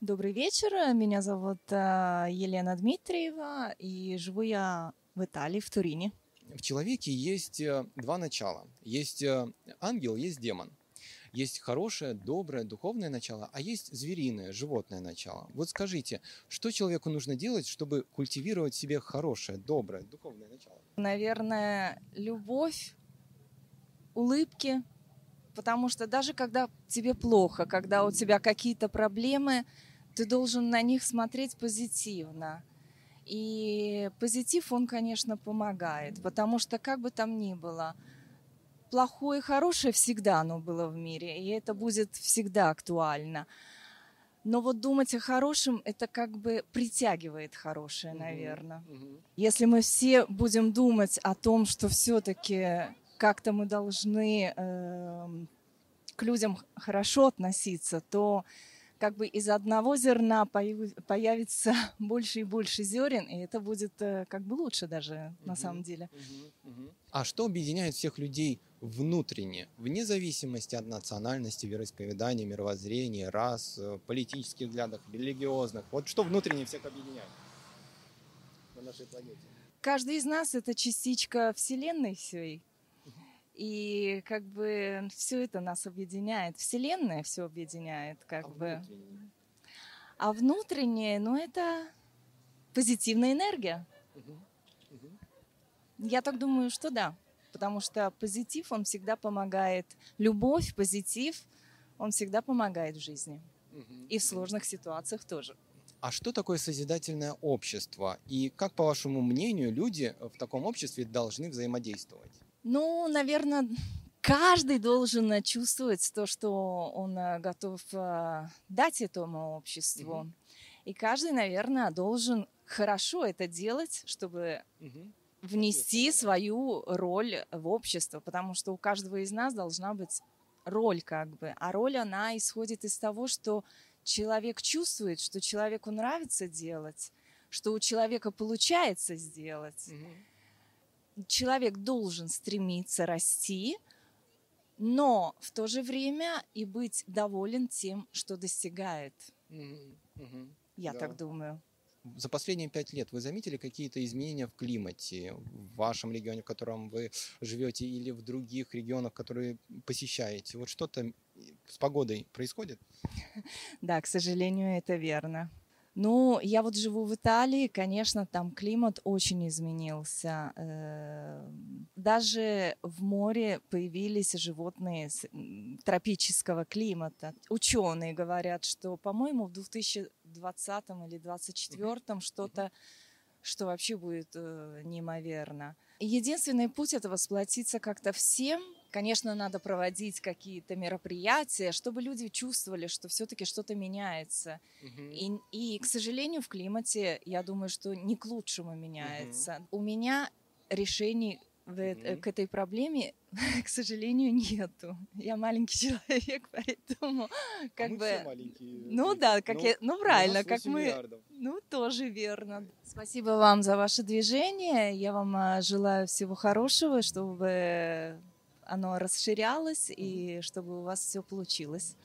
Добрый вечер. Меня зовут э, Елена Дмитриева, и живу я в Италии, в Турине. В человеке есть э, два начала. Есть э, ангел, есть демон. Есть хорошее, доброе, духовное начало, а есть звериное, животное начало. Вот скажите, что человеку нужно делать, чтобы культивировать в себе хорошее, доброе, духовное начало? Наверное, любовь, улыбки, потому что даже когда тебе плохо, когда у тебя какие-то проблемы, ты должен на них смотреть позитивно. И позитив, он, конечно, помогает, потому что как бы там ни было, плохое и хорошее всегда оно было в мире, и это будет всегда актуально. Но вот думать о хорошем, это как бы притягивает хорошее, наверное. Mm-hmm. Если мы все будем думать о том, что все-таки как-то мы должны э, к людям хорошо относиться, то как бы из одного зерна появится больше и больше зерен, и это будет э, как бы лучше даже на самом деле. А что объединяет всех людей внутренне, вне зависимости от национальности, вероисповедания, мировоззрения, рас, э, политических взглядов, религиозных? Вот что внутренне всех объединяет на нашей планете? Каждый из нас это частичка Вселенной всей. И как бы все это нас объединяет. Вселенная все объединяет, как а бы. Внутреннее? А внутреннее, ну, это позитивная энергия. Угу. Угу. Я так думаю, что да. Потому что позитив, он всегда помогает. Любовь, позитив, он всегда помогает в жизни. Угу. И в сложных ситуациях тоже. А что такое созидательное общество? И как, по вашему мнению, люди в таком обществе должны взаимодействовать? Ну, наверное, каждый должен чувствовать то, что он э, готов э, дать этому обществу. Mm-hmm. И каждый, наверное, должен хорошо это делать, чтобы mm-hmm. внести свою роль в общество, потому что у каждого из нас должна быть роль как бы. А роль, она исходит из того, что человек чувствует, что человеку нравится делать, что у человека получается сделать. Mm-hmm человек должен стремиться расти, но в то же время и быть доволен тем, что достигает. Mm-hmm. Я да. так думаю. За последние пять лет вы заметили какие-то изменения в климате в вашем регионе, в котором вы живете, или в других регионах, которые посещаете? Вот что-то с погодой происходит? Да, к сожалению, это верно. Ну, я вот живу в Италии, конечно, там климат очень изменился. Э, даже в море появились животные тропического климата. Ученые говорят, что, по-моему, в 2020 или 2024 что-то, что вообще будет э, неимоверно. Единственный путь это восплотиться как-то всем Конечно, надо проводить какие-то мероприятия, чтобы люди чувствовали, что все-таки что-то меняется. Угу. И, и, к сожалению, в климате, я думаю, что не к лучшему меняется. Угу. У меня решений в, mm-hmm. к этой проблеме, к сожалению, нету. Я маленький человек, поэтому как а бы. Все маленькие. Ну да, как ну, я, ну правильно, как мы. Миллиардов. Ну тоже верно. Спасибо вам за ваше движение. Я вам а, желаю всего хорошего, чтобы оно расширялось и чтобы у вас все получилось.